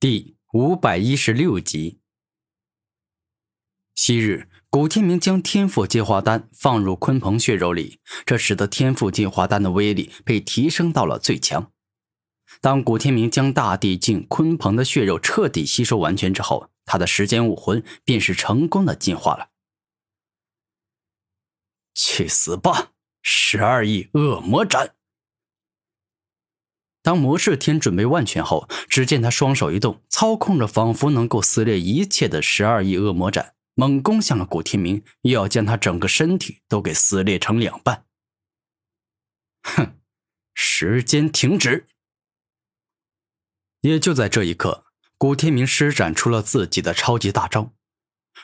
第五百一十六集。昔日古天明将天赋进化丹放入鲲鹏血肉里，这使得天赋进化丹的威力被提升到了最强。当古天明将大地境鲲鹏的血肉彻底吸收完全之后，他的时间武魂便是成功的进化了。去死吧！十二亿恶魔斩。当魔世天准备万全后，只见他双手一动，操控着仿佛能够撕裂一切的十二亿恶魔斩，猛攻向了古天明，又要将他整个身体都给撕裂成两半。哼，时间停止。也就在这一刻，古天明施展出了自己的超级大招，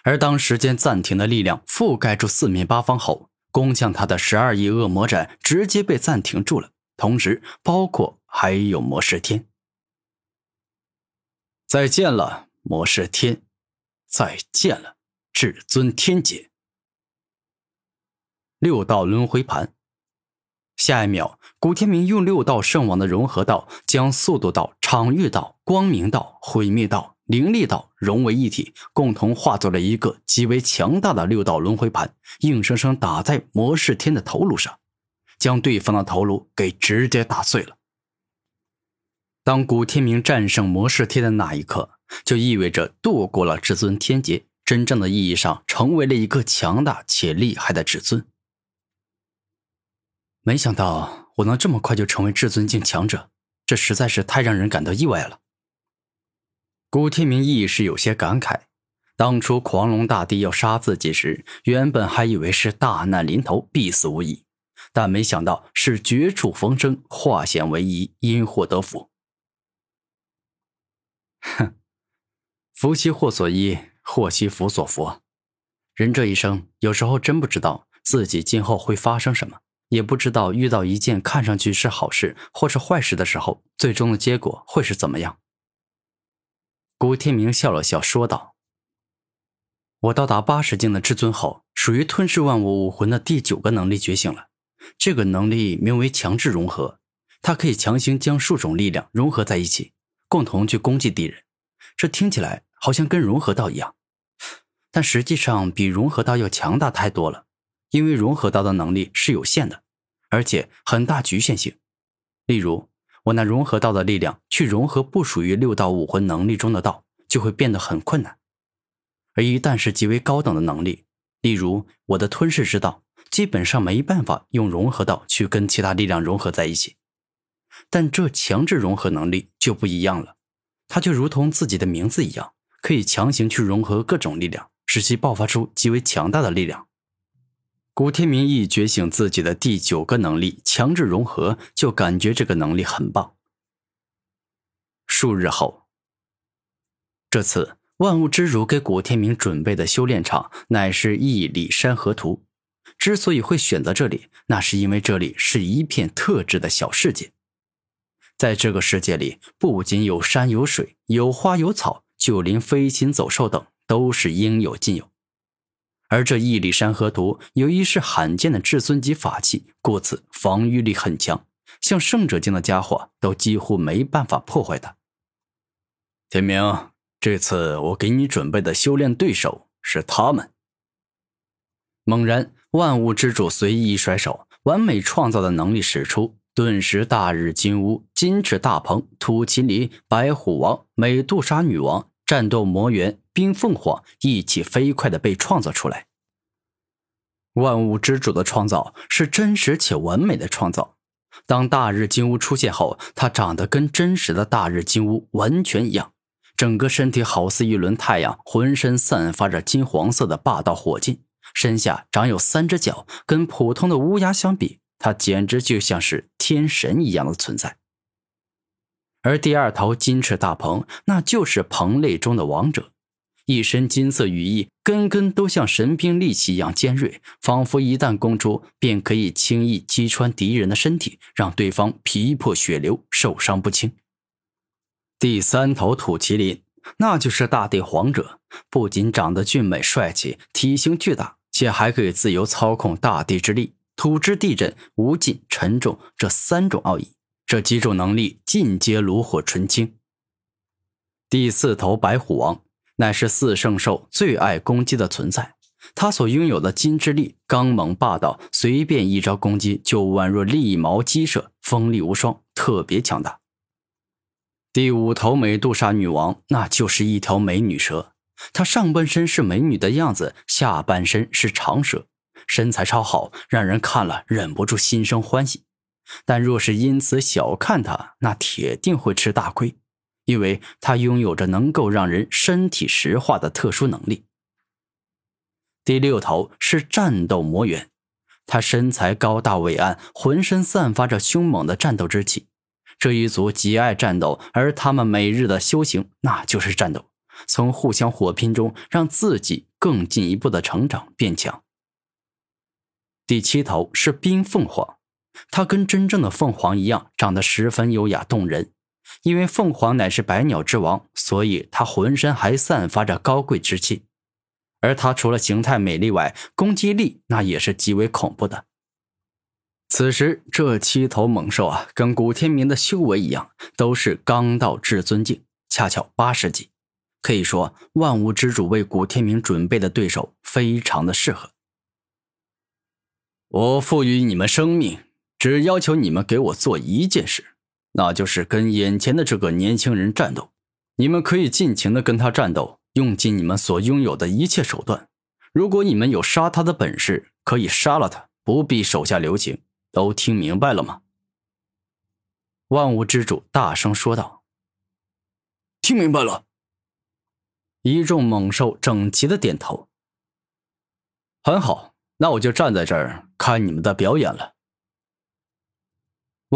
而当时间暂停的力量覆盖住四面八方后，攻向他的十二亿恶魔斩直接被暂停住了，同时包括。还有魔世天，再见了，魔世天，再见了，至尊天劫。六道轮回盘，下一秒，古天明用六道圣王的融合道，将速度道、场域道、光明道、毁灭道、灵力道融为一体，共同化作了一个极为强大的六道轮回盘，硬生生打在魔世天的头颅上，将对方的头颅给直接打碎了。当古天明战胜魔世天的那一刻，就意味着度过了至尊天劫，真正的意义上成为了一个强大且厉害的至尊。没想到我能这么快就成为至尊境强者，这实在是太让人感到意外了。古天明一时有些感慨，当初狂龙大帝要杀自己时，原本还以为是大难临头，必死无疑，但没想到是绝处逢生，化险为夷，因祸得福。福兮祸所依，祸兮福所伏。人这一生，有时候真不知道自己今后会发生什么，也不知道遇到一件看上去是好事或是坏事的时候，最终的结果会是怎么样。古天明笑了笑，说道：“我到达八十境的至尊后，属于吞噬万物武魂的第九个能力觉醒了。这个能力名为强制融合，它可以强行将数种力量融合在一起。”共同去攻击敌人，这听起来好像跟融合道一样，但实际上比融合道要强大太多了。因为融合道的能力是有限的，而且很大局限性。例如，我拿融合道的力量去融合不属于六道武魂能力中的道，就会变得很困难。而一旦是极为高等的能力，例如我的吞噬之道，基本上没办法用融合道去跟其他力量融合在一起。但这强制融合能力就不一样了，它就如同自己的名字一样，可以强行去融合各种力量，使其爆发出极为强大的力量。古天明一觉醒自己的第九个能力强制融合，就感觉这个能力很棒。数日后，这次万物之主给古天明准备的修炼场乃是屹立山河图。之所以会选择这里，那是因为这里是一片特制的小世界。在这个世界里，不仅有山有水，有花有草，就连飞禽走兽等都是应有尽有。而这屹立山河图由于是罕见的至尊级法器，故此防御力很强，像圣者境的家伙都几乎没办法破坏它。天明，这次我给你准备的修炼对手是他们。猛然，万物之主随意一甩手，完美创造的能力使出。顿时，大日金乌、金翅大鹏、土麒麟、白虎王、美杜莎女王、战斗魔猿、冰凤凰一起飞快的被创造出来。万物之主的创造是真实且完美的创造。当大日金乌出现后，它长得跟真实的大日金乌完全一样，整个身体好似一轮太阳，浑身散发着金黄色的霸道火劲，身下长有三只脚，跟普通的乌鸦相比。它简直就像是天神一样的存在，而第二头金翅大鹏，那就是鹏类中的王者，一身金色羽翼，根根都像神兵利器一样尖锐，仿佛一旦攻出，便可以轻易击穿敌人的身体，让对方皮破血流，受伤不轻。第三头土麒麟，那就是大地皇者，不仅长得俊美帅气，体型巨大，且还可以自由操控大地之力。土之地震、无尽、沉重这三种奥义，这几种能力尽皆炉火纯青。第四头白虎王乃是四圣兽最爱攻击的存在，他所拥有的金之力刚猛霸道，随便一招攻击就宛若利矛击射，锋利无双，特别强大。第五头美杜莎女王，那就是一条美女蛇，她上半身是美女的样子，下半身是长蛇，身材超好，让人看了忍不住心生欢喜。但若是因此小看他，那铁定会吃大亏。因为他拥有着能够让人身体石化的特殊能力。第六头是战斗魔猿，他身材高大伟岸，浑身散发着凶猛的战斗之气。这一族极爱战斗，而他们每日的修行那就是战斗，从互相火拼中让自己更进一步的成长变强。第七头是冰凤凰，它跟真正的凤凰一样，长得十分优雅动人。因为凤凰乃是百鸟之王，所以它浑身还散发着高贵之气。而它除了形态美丽外，攻击力那也是极为恐怖的。此时，这七头猛兽啊，跟古天明的修为一样，都是刚到至尊境，恰巧八十级，可以说万物之主为古天明准备的对手非常的适合。我赋予你们生命，只要求你们给我做一件事。那就是跟眼前的这个年轻人战斗，你们可以尽情的跟他战斗，用尽你们所拥有的一切手段。如果你们有杀他的本事，可以杀了他，不必手下留情。都听明白了吗？万物之主大声说道：“听明白了。”一众猛兽整齐的点头。很好，那我就站在这儿看你们的表演了。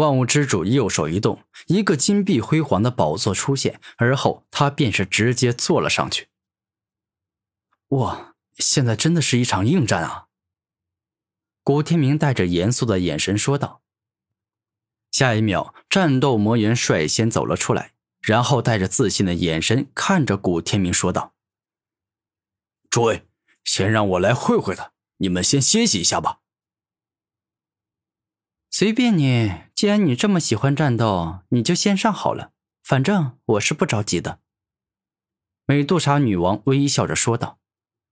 万物之主右手一动，一个金碧辉煌的宝座出现，而后他便是直接坐了上去。哇，现在真的是一场硬战啊！古天明带着严肃的眼神说道。下一秒，战斗魔猿率先走了出来，然后带着自信的眼神看着古天明说道：“诸位，先让我来会会他，你们先歇息一下吧。”随便你，既然你这么喜欢战斗，你就先上好了。反正我是不着急的。”美杜莎女王微笑着说道。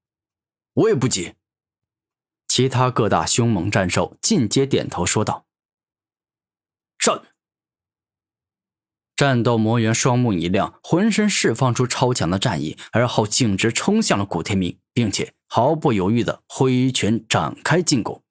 “我也不急。”其他各大凶猛战兽尽皆点头说道。“战！”战斗魔猿双目一亮，浑身释放出超强的战意，而后径直冲向了古天明，并且毫不犹豫的挥拳展开进攻。